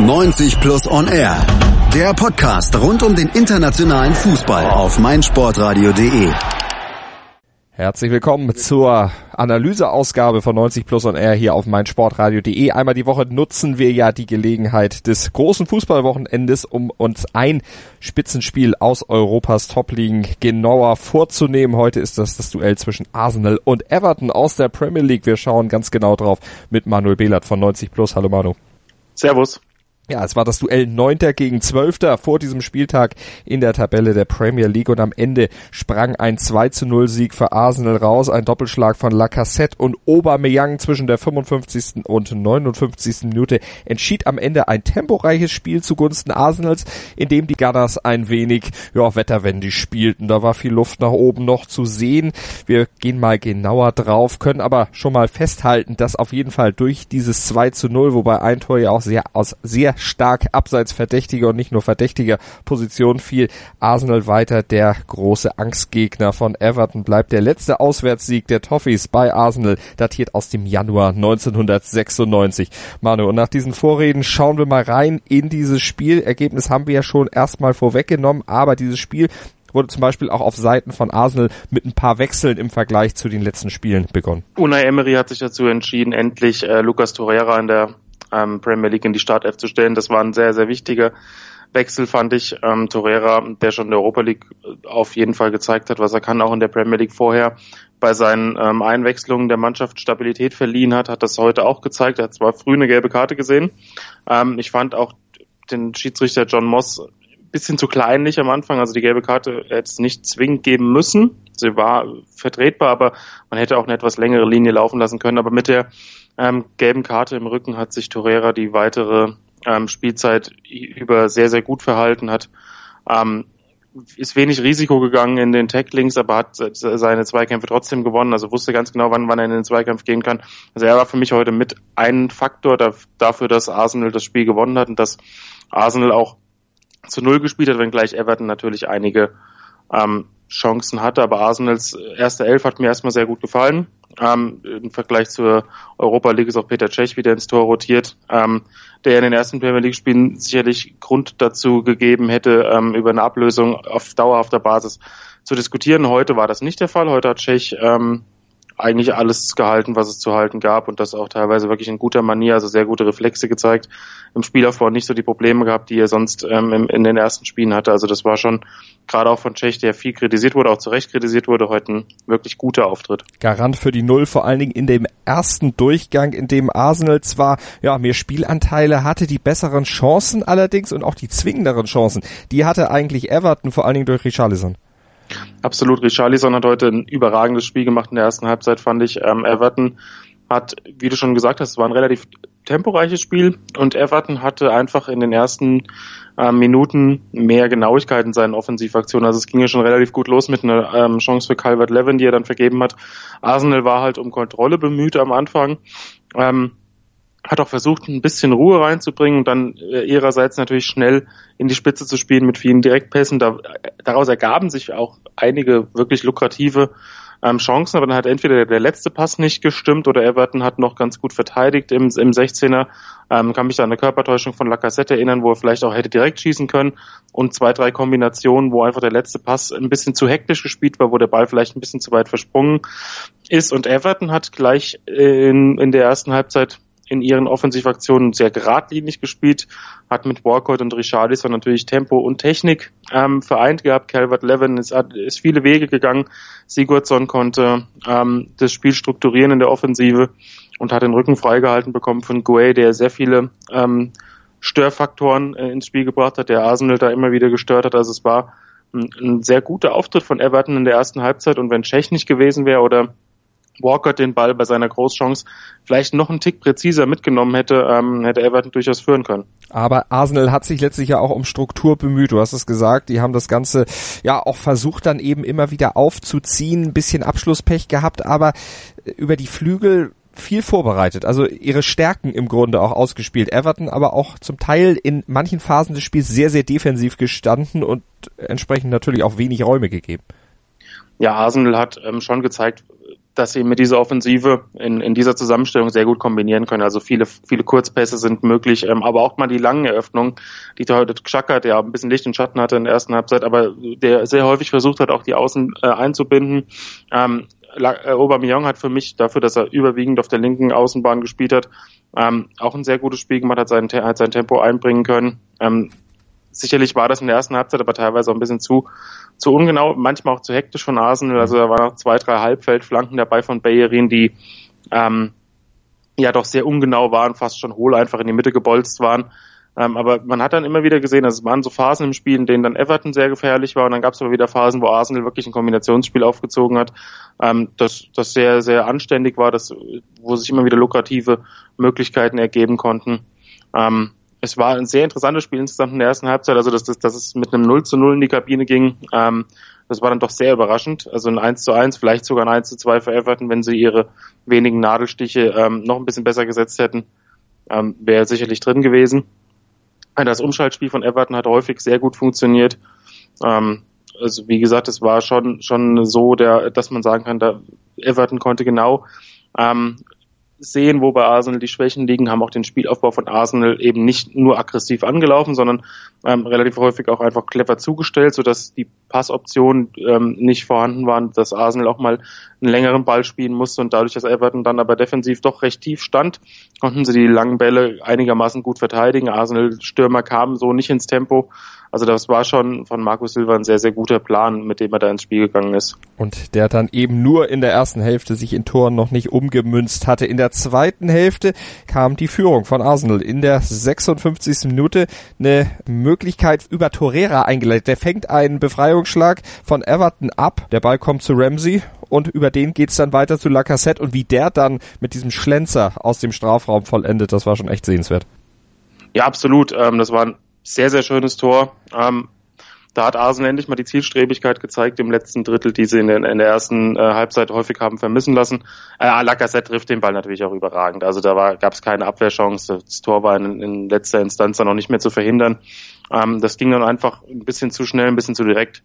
90 Plus On Air. Der Podcast rund um den internationalen Fußball auf meinsportradio.de. Herzlich willkommen zur Analyseausgabe von 90 Plus on Air hier auf meinsportradio.de. Einmal die Woche nutzen wir ja die Gelegenheit des großen Fußballwochenendes, um uns ein Spitzenspiel aus Europas Top-Ligen genauer vorzunehmen. Heute ist das das Duell zwischen Arsenal und Everton aus der Premier League. Wir schauen ganz genau drauf mit Manuel Behlert von 90 Plus. Hallo Manu. Servus. Ja, es war das Duell Neunter gegen Zwölfter vor diesem Spieltag in der Tabelle der Premier League und am Ende sprang ein 2 zu 0 Sieg für Arsenal raus, ein Doppelschlag von Lacassette und Aubameyang zwischen der 55. und 59. Minute entschied am Ende ein temporeiches Spiel zugunsten Arsenals, in dem die Gunners ein wenig, ja, wetterwendig spielten. Da war viel Luft nach oben noch zu sehen. Wir gehen mal genauer drauf, können aber schon mal festhalten, dass auf jeden Fall durch dieses 2 zu 0, wobei ein Tor ja auch sehr aus sehr stark abseits verdächtiger und nicht nur verdächtiger Position fiel. Arsenal weiter der große Angstgegner von Everton bleibt der letzte Auswärtssieg der Toffees bei Arsenal, datiert aus dem Januar 1996. Manu, und nach diesen Vorreden schauen wir mal rein in dieses Spiel. Ergebnis haben wir ja schon erstmal vorweggenommen, aber dieses Spiel wurde zum Beispiel auch auf Seiten von Arsenal mit ein paar Wechseln im Vergleich zu den letzten Spielen begonnen. Unai Emery hat sich dazu entschieden, endlich äh, Lucas Torreira in der ähm, Premier League in die Startelf zu stellen. Das war ein sehr, sehr wichtiger Wechsel, fand ich. Ähm, Torreira, der schon in der Europa League äh, auf jeden Fall gezeigt hat, was er kann, auch in der Premier League vorher bei seinen ähm, Einwechslungen der Mannschaft Stabilität verliehen hat, hat das heute auch gezeigt. Er hat zwar früh eine gelbe Karte gesehen. Ähm, ich fand auch den Schiedsrichter John Moss bisschen zu kleinlich am Anfang. Also die gelbe Karte hätte es nicht zwingend geben müssen. Sie war vertretbar, aber man hätte auch eine etwas längere Linie laufen lassen können. Aber mit der ähm, gelben Karte im Rücken hat sich Torreira die weitere ähm, Spielzeit über sehr, sehr gut verhalten, hat ähm, ist wenig Risiko gegangen in den Tacklings, aber hat seine Zweikämpfe trotzdem gewonnen, also wusste ganz genau, wann, wann er in den Zweikampf gehen kann. Also er war für mich heute mit ein Faktor dafür, dass Arsenal das Spiel gewonnen hat und dass Arsenal auch zu Null gespielt hat, wenngleich Everton natürlich einige ähm, Chancen hatte. Aber Arsenals erste Elf hat mir erstmal sehr gut gefallen. Ähm, Im Vergleich zur Europa League ist auch Peter Cech wieder ins Tor rotiert, ähm, der in den ersten Premier League Spielen sicherlich Grund dazu gegeben hätte, ähm, über eine Ablösung auf dauerhafter Basis zu diskutieren. Heute war das nicht der Fall. Heute hat Cech ähm, eigentlich alles gehalten, was es zu halten gab und das auch teilweise wirklich in guter Manier, also sehr gute Reflexe gezeigt. Im Spielaufbau nicht so die Probleme gehabt, die er sonst ähm, in, den ersten Spielen hatte. Also das war schon gerade auch von Tschech, der viel kritisiert wurde, auch zu Recht kritisiert wurde, heute ein wirklich guter Auftritt. Garant für die Null, vor allen Dingen in dem ersten Durchgang, in dem Arsenal zwar ja mehr Spielanteile hatte, die besseren Chancen allerdings und auch die zwingenderen Chancen, die hatte eigentlich Everton, vor allen Dingen durch Richarlison. Absolut. Richarlison hat heute ein überragendes Spiel gemacht in der ersten Halbzeit, fand ich. Ähm, Everton hat, wie du schon gesagt hast, es war ein relativ temporeiches Spiel und Everton hatte einfach in den ersten äh, Minuten mehr Genauigkeit in seinen Offensivaktionen. Also es ging ja schon relativ gut los mit einer ähm, Chance für Calvert-Levin, die er dann vergeben hat. Arsenal war halt um Kontrolle bemüht am Anfang. Ähm, hat auch versucht, ein bisschen Ruhe reinzubringen und dann äh, ihrerseits natürlich schnell in die Spitze zu spielen mit vielen Direktpässen. Da, daraus ergaben sich auch einige wirklich lukrative ähm, Chancen, aber dann hat entweder der letzte Pass nicht gestimmt oder Everton hat noch ganz gut verteidigt im, im 16er. Ähm, kann mich da an eine Körpertäuschung von Lacassette erinnern, wo er vielleicht auch hätte direkt schießen können und zwei, drei Kombinationen, wo einfach der letzte Pass ein bisschen zu hektisch gespielt war, wo der Ball vielleicht ein bisschen zu weit versprungen ist und Everton hat gleich in, in der ersten Halbzeit in ihren Offensivaktionen sehr geradlinig gespielt, hat mit Walcott und Richarlison natürlich Tempo und Technik ähm, vereint gehabt. Calvert Levin ist, ist viele Wege gegangen. Sigurdsson konnte ähm, das Spiel strukturieren in der Offensive und hat den Rücken freigehalten bekommen von Guay, der sehr viele ähm, Störfaktoren äh, ins Spiel gebracht hat, der Arsenal da immer wieder gestört hat. Also es war ein, ein sehr guter Auftritt von Everton in der ersten Halbzeit und wenn Tschech nicht gewesen wäre oder Walker den Ball bei seiner Großchance vielleicht noch einen Tick präziser mitgenommen hätte, ähm, hätte Everton durchaus führen können. Aber Arsenal hat sich letztlich ja auch um Struktur bemüht. Du hast es gesagt, die haben das Ganze ja auch versucht dann eben immer wieder aufzuziehen, ein bisschen Abschlusspech gehabt, aber über die Flügel viel vorbereitet, also ihre Stärken im Grunde auch ausgespielt. Everton aber auch zum Teil in manchen Phasen des Spiels sehr, sehr defensiv gestanden und entsprechend natürlich auch wenig Räume gegeben. Ja, Arsenal hat ähm, schon gezeigt, dass sie mit dieser Offensive in, in dieser Zusammenstellung sehr gut kombinieren können. Also viele, viele Kurzpässe sind möglich, ähm, aber auch mal die langen Eröffnungen, die heute Xhaka, der ein bisschen Licht und Schatten hatte in der ersten Halbzeit, aber der sehr häufig versucht hat, auch die Außen äh, einzubinden. Ähm, äh, Aubameyang hat für mich dafür, dass er überwiegend auf der linken Außenbahn gespielt hat, ähm, auch ein sehr gutes Spiel gemacht, hat sein, hat sein Tempo einbringen können. Ähm, sicherlich war das in der ersten Halbzeit aber teilweise auch ein bisschen zu, zu ungenau, manchmal auch zu hektisch von Arsenal. Also da waren noch zwei, drei Halbfeldflanken dabei von Bayerin, die ähm, ja doch sehr ungenau waren, fast schon hohl einfach in die Mitte gebolzt waren. Ähm, aber man hat dann immer wieder gesehen, dass es waren so Phasen im Spiel, in denen dann Everton sehr gefährlich war und dann gab es aber wieder Phasen, wo Arsenal wirklich ein Kombinationsspiel aufgezogen hat, ähm, das, das sehr, sehr anständig war, das, wo sich immer wieder lukrative Möglichkeiten ergeben konnten. Ähm, es war ein sehr interessantes Spiel insgesamt in der ersten Halbzeit, also dass, dass, dass es mit einem 0 zu 0 in die Kabine ging. Ähm, das war dann doch sehr überraschend. Also ein 1 zu 1, vielleicht sogar ein 1 zu 2 für Everton, wenn sie ihre wenigen Nadelstiche ähm, noch ein bisschen besser gesetzt hätten, ähm, wäre sicherlich drin gewesen. Das Umschaltspiel von Everton hat häufig sehr gut funktioniert. Ähm, also wie gesagt, es war schon schon so, der, dass man sagen kann, da Everton konnte genau ähm, sehen, wo bei Arsenal die Schwächen liegen, haben auch den Spielaufbau von Arsenal eben nicht nur aggressiv angelaufen, sondern ähm, relativ häufig auch einfach clever zugestellt, sodass die Passoptionen ähm, nicht vorhanden waren, dass Arsenal auch mal einen längeren Ball spielen musste und dadurch, dass Everton dann aber defensiv doch recht tief stand, konnten sie die langen Bälle einigermaßen gut verteidigen. Arsenal Stürmer kamen so nicht ins Tempo also das war schon von Markus Silva ein sehr, sehr guter Plan, mit dem er da ins Spiel gegangen ist. Und der dann eben nur in der ersten Hälfte sich in Toren noch nicht umgemünzt hatte. In der zweiten Hälfte kam die Führung von Arsenal. In der 56. Minute eine Möglichkeit über Torreira eingeleitet. Der fängt einen Befreiungsschlag von Everton ab. Der Ball kommt zu Ramsey und über den geht's dann weiter zu Lacassette und wie der dann mit diesem Schlenzer aus dem Strafraum vollendet, das war schon echt sehenswert. Ja, absolut. Ähm, das war ein sehr, sehr schönes Tor. Ähm, da hat Arsenal endlich mal die Zielstrebigkeit gezeigt im letzten Drittel, die sie in der, in der ersten äh, Halbzeit häufig haben vermissen lassen. Äh, Lacazette trifft den Ball natürlich auch überragend. Also da gab es keine Abwehrchance. Das Tor war in, in letzter Instanz dann noch nicht mehr zu verhindern. Ähm, das ging dann einfach ein bisschen zu schnell, ein bisschen zu direkt.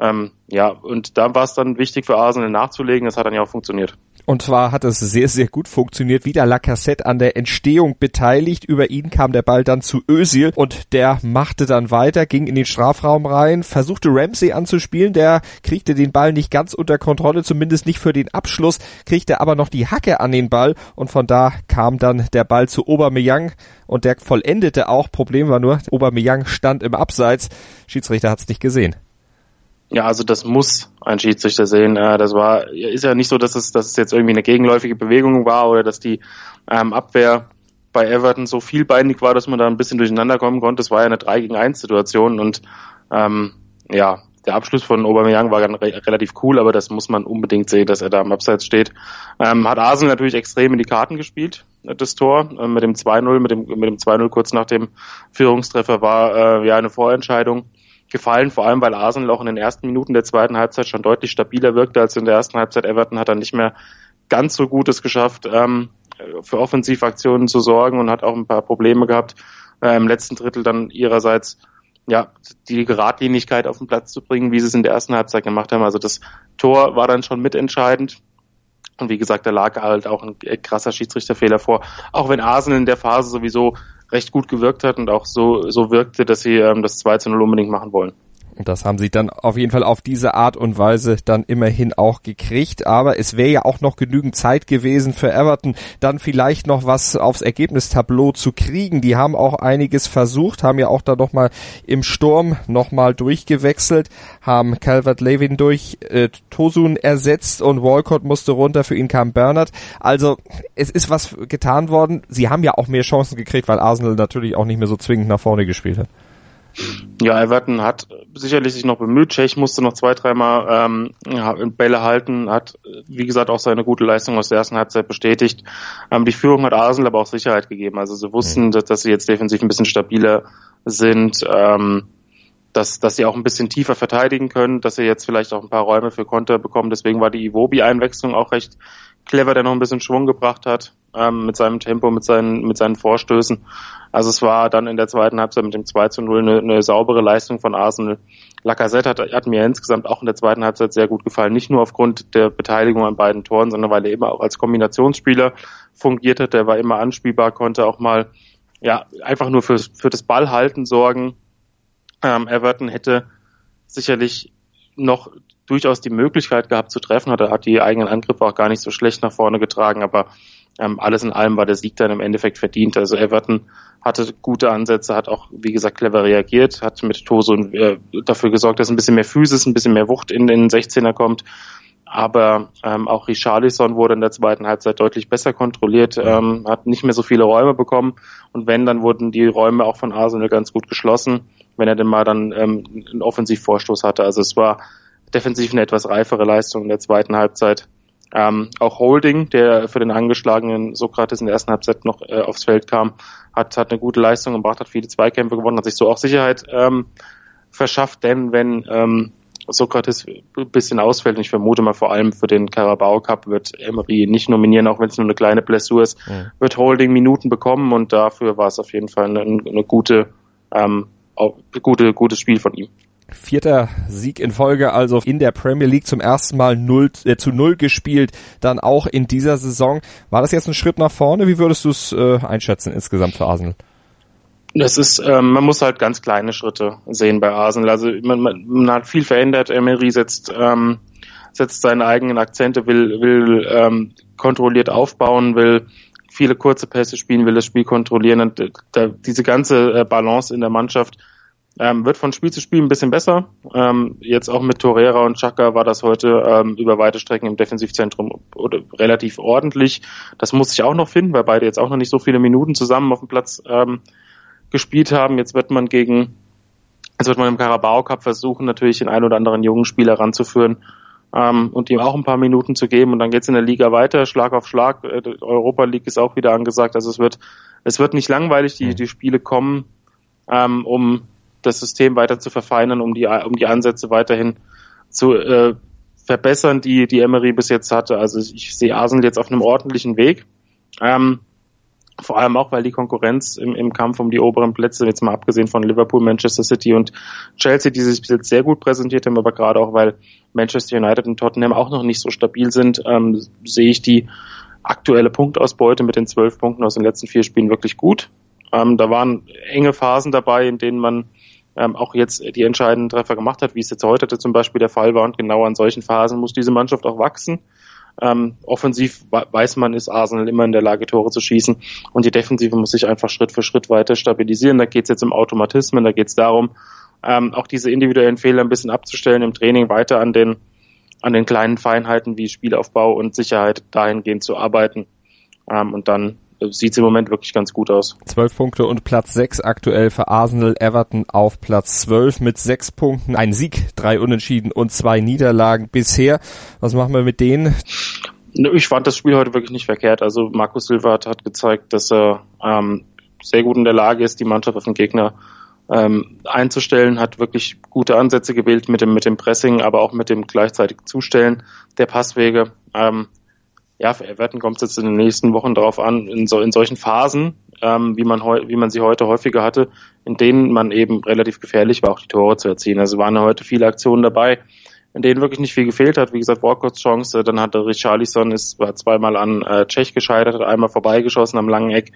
Ähm, ja, und da war es dann wichtig für Arsenal nachzulegen. Das hat dann ja auch funktioniert. Und zwar hat es sehr, sehr gut funktioniert. Wieder Lacassette an der Entstehung beteiligt. Über ihn kam der Ball dann zu Özil und der machte dann weiter, ging in den Strafraum rein, versuchte Ramsey anzuspielen. Der kriegte den Ball nicht ganz unter Kontrolle, zumindest nicht für den Abschluss, kriegte aber noch die Hacke an den Ball und von da kam dann der Ball zu Aubameyang und der vollendete auch. Problem war nur, Aubameyang stand im Abseits. Schiedsrichter hat es nicht gesehen. Ja, also das muss ein Schiedsrichter sehen. Äh, das war, ist ja nicht so, dass es, dass es jetzt irgendwie eine gegenläufige Bewegung war oder dass die ähm, Abwehr bei Everton so vielbeinig war, dass man da ein bisschen durcheinander kommen konnte. Es war ja eine 3 gegen 1 Situation und ähm, ja, der Abschluss von Aubameyang war dann re relativ cool, aber das muss man unbedingt sehen, dass er da am Abseits steht. Ähm, hat Arsenal natürlich extrem in die Karten gespielt, äh, das Tor. Äh, mit dem 2-0, mit dem, mit dem 2-0 kurz nach dem Führungstreffer war äh, ja eine Vorentscheidung gefallen, vor allem weil Arsenal auch in den ersten Minuten der zweiten Halbzeit schon deutlich stabiler wirkte als in der ersten Halbzeit. Everton hat dann nicht mehr ganz so Gutes geschafft, ähm, für Offensivaktionen zu sorgen und hat auch ein paar Probleme gehabt, äh, im letzten Drittel dann ihrerseits ja, die Geradlinigkeit auf den Platz zu bringen, wie sie es in der ersten Halbzeit gemacht haben. Also das Tor war dann schon mitentscheidend. Und wie gesagt, da lag halt auch ein krasser Schiedsrichterfehler vor. Auch wenn Arsenal in der Phase sowieso recht gut gewirkt hat und auch so, so wirkte, dass sie ähm, das 2 zu 0 unbedingt machen wollen. Und das haben sie dann auf jeden Fall auf diese Art und Weise dann immerhin auch gekriegt. Aber es wäre ja auch noch genügend Zeit gewesen für Everton, dann vielleicht noch was aufs Ergebnistableau zu kriegen. Die haben auch einiges versucht, haben ja auch da noch mal im Sturm noch mal durchgewechselt, haben Calvert-Lewin durch äh, Tosun ersetzt und Walcott musste runter, für ihn kam Bernard. Also es ist was getan worden. Sie haben ja auch mehr Chancen gekriegt, weil Arsenal natürlich auch nicht mehr so zwingend nach vorne gespielt hat. Ja, Everton hat sicherlich sich noch bemüht. Tschech musste noch zwei, dreimal ähm, Bälle halten, hat, wie gesagt, auch seine gute Leistung aus der ersten Halbzeit bestätigt. Ähm, die Führung hat Arsenal aber auch Sicherheit gegeben. Also sie wussten, mhm. dass, dass, sie jetzt defensiv ein bisschen stabiler sind. Ähm, dass, dass sie auch ein bisschen tiefer verteidigen können, dass sie jetzt vielleicht auch ein paar Räume für Konter bekommen. Deswegen war die Iwobi-Einwechslung auch recht clever, der noch ein bisschen Schwung gebracht hat ähm, mit seinem Tempo, mit seinen, mit seinen Vorstößen. Also es war dann in der zweiten Halbzeit mit dem 2 zu 0 eine, eine saubere Leistung von Arsenal. Lacazette hat, hat mir insgesamt auch in der zweiten Halbzeit sehr gut gefallen. Nicht nur aufgrund der Beteiligung an beiden Toren, sondern weil er immer auch als Kombinationsspieler fungiert hat. Der war immer anspielbar, konnte auch mal ja einfach nur für, für das Ballhalten sorgen. Ähm, Everton hätte sicherlich noch durchaus die Möglichkeit gehabt zu treffen, hat, hat die eigenen Angriffe auch gar nicht so schlecht nach vorne getragen, aber ähm, alles in allem war der Sieg dann im Endeffekt verdient. Also Everton hatte gute Ansätze, hat auch, wie gesagt, clever reagiert, hat mit Toso äh, dafür gesorgt, dass ein bisschen mehr Physis, ein bisschen mehr Wucht in den 16er kommt. Aber ähm, auch Richarlison wurde in der zweiten Halbzeit deutlich besser kontrolliert, ähm, hat nicht mehr so viele Räume bekommen. Und wenn, dann wurden die Räume auch von Arsenal ganz gut geschlossen, wenn er denn mal dann ähm, einen Offensivvorstoß hatte. Also es war defensiv eine etwas reifere Leistung in der zweiten Halbzeit. Ähm, auch Holding, der für den angeschlagenen Sokrates in der ersten Halbzeit noch äh, aufs Feld kam, hat, hat eine gute Leistung gebracht, hat viele Zweikämpfe gewonnen, hat sich so auch Sicherheit ähm, verschafft, denn wenn ähm, Sokrates ein bisschen ausfällt, und ich vermute mal vor allem für den Carabao Cup wird Emery nicht nominieren, auch wenn es nur eine kleine Blessur ist, mhm. wird Holding Minuten bekommen und dafür war es auf jeden Fall eine, eine gute, ähm, gute, gutes Spiel von ihm. Vierter Sieg in Folge, also in der Premier League zum ersten Mal 0, äh, zu null gespielt, dann auch in dieser Saison. War das jetzt ein Schritt nach vorne? Wie würdest du es äh, einschätzen insgesamt für Arsenal? Das ist, ähm, man muss halt ganz kleine Schritte sehen bei Arsenal. Also man, man, man hat viel verändert. Emery setzt, ähm, setzt seine eigenen Akzente, will, will ähm, kontrolliert aufbauen, will viele kurze Pässe spielen, will das Spiel kontrollieren. Und äh, da, diese ganze äh, Balance in der Mannschaft ähm, wird von Spiel zu Spiel ein bisschen besser. Ähm, jetzt auch mit Torreira und Chaka war das heute ähm, über weite Strecken im Defensivzentrum relativ ordentlich. Das muss ich auch noch finden, weil beide jetzt auch noch nicht so viele Minuten zusammen auf dem Platz ähm, gespielt haben. Jetzt wird man gegen, jetzt wird man im Carabao Cup versuchen, natürlich den einen oder anderen jungen Spieler ranzuführen ähm, und ihm auch ein paar Minuten zu geben. Und dann geht's in der Liga weiter, Schlag auf Schlag. Äh, Europa League ist auch wieder angesagt. Also es wird, es wird nicht langweilig. Die, die Spiele kommen, ähm, um das System weiter zu verfeinern, um die, um die Ansätze weiterhin zu äh, verbessern, die, die Emery bis jetzt hatte. Also ich sehe Arsenal jetzt auf einem ordentlichen Weg. Ähm, vor allem auch, weil die Konkurrenz im, im Kampf um die oberen Plätze, jetzt mal abgesehen von Liverpool, Manchester City und Chelsea, die sich bis jetzt sehr gut präsentiert haben, aber gerade auch, weil Manchester United und Tottenham auch noch nicht so stabil sind, ähm, sehe ich die aktuelle Punktausbeute mit den zwölf Punkten aus den letzten vier Spielen wirklich gut. Ähm, da waren enge Phasen dabei, in denen man ähm, auch jetzt die entscheidenden Treffer gemacht hat, wie es jetzt heute zum Beispiel der Fall war. Und genau an solchen Phasen muss diese Mannschaft auch wachsen. Ähm, offensiv weiß man, ist Arsenal immer in der Lage, Tore zu schießen. Und die Defensive muss sich einfach Schritt für Schritt weiter stabilisieren. Da geht es jetzt um Automatismen, da geht es darum, ähm, auch diese individuellen Fehler ein bisschen abzustellen im Training, weiter an den, an den kleinen Feinheiten wie Spielaufbau und Sicherheit dahingehend zu arbeiten. Ähm, und dann sieht im Moment wirklich ganz gut aus. Zwölf Punkte und Platz sechs aktuell für Arsenal Everton auf Platz zwölf mit sechs Punkten. Ein Sieg, drei Unentschieden und zwei Niederlagen bisher. Was machen wir mit denen? Ich fand das Spiel heute wirklich nicht verkehrt. Also Markus Silva hat, hat gezeigt, dass er ähm, sehr gut in der Lage ist, die Mannschaft auf den Gegner ähm, einzustellen, hat wirklich gute Ansätze gewählt mit dem, mit dem Pressing, aber auch mit dem gleichzeitig Zustellen der Passwege. Ähm, ja, für Everton kommt es jetzt in den nächsten Wochen darauf an, in, so, in solchen Phasen, ähm, wie, man wie man sie heute häufiger hatte, in denen man eben relativ gefährlich war, auch die Tore zu erzielen. Also waren heute viele Aktionen dabei, in denen wirklich nicht viel gefehlt hat. Wie gesagt, Walcotts Chance, dann hatte Richarlison ist war zweimal an äh, Tschech gescheitert, hat einmal vorbeigeschossen am langen Eck.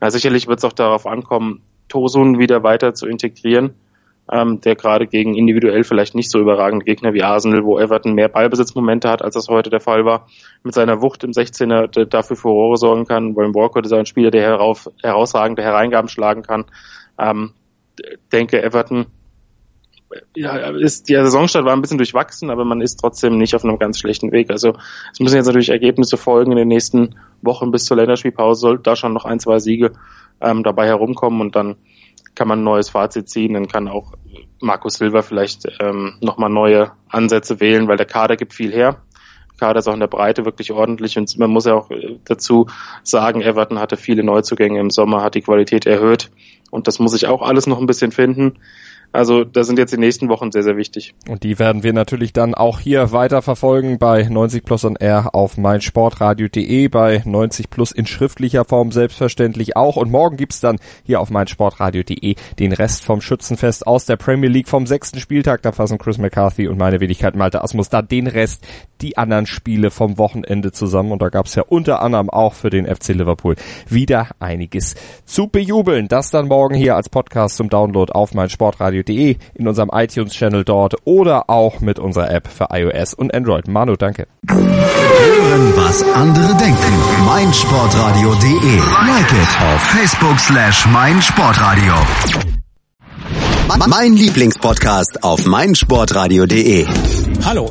Ja, sicherlich wird es auch darauf ankommen, Tosun wieder weiter zu integrieren ähm, der gerade gegen individuell vielleicht nicht so überragende Gegner wie Arsenal, wo Everton mehr Ballbesitzmomente hat, als das heute der Fall war, mit seiner Wucht im 16er dafür Furore sorgen kann. William Walker ist ein Spieler, der herauf, herausragende Hereingaben schlagen kann. Ähm, denke, Everton ja, ist, die Saisonstart war ein bisschen durchwachsen, aber man ist trotzdem nicht auf einem ganz schlechten Weg. Also es müssen jetzt natürlich Ergebnisse folgen in den nächsten Wochen bis zur Länderspielpause, soll da schon noch ein, zwei Siege ähm, dabei herumkommen und dann kann man ein neues Fazit ziehen, dann kann auch Markus Silva vielleicht ähm, nochmal neue Ansätze wählen, weil der Kader gibt viel her. Der Kader ist auch in der Breite wirklich ordentlich und man muss ja auch äh, dazu sagen, Everton hatte viele Neuzugänge im Sommer, hat die Qualität erhöht und das muss ich auch alles noch ein bisschen finden. Also da sind jetzt die nächsten Wochen sehr, sehr wichtig. Und die werden wir natürlich dann auch hier weiter verfolgen bei 90 Plus on Air auf meinsportradio.de, bei 90 Plus in schriftlicher Form selbstverständlich auch. Und morgen gibt's dann hier auf meinsportradio.de den Rest vom Schützenfest aus der Premier League vom sechsten Spieltag. Da fassen Chris McCarthy und meine Wenigkeit Malte Asmus da den Rest, die anderen Spiele vom Wochenende zusammen. Und da gab's ja unter anderem auch für den FC Liverpool wieder einiges zu bejubeln. Das dann morgen hier als Podcast zum Download auf meinsportradio meinsportradio.de, in unserem iTunes-Channel dort oder auch mit unserer App für iOS und Android. Manu, danke. Hören, was andere denken. meinsportradio.de. Like it auf Facebook slash meinsportradio. Mein Lieblingspodcast auf meinsportradio.de. Hallo.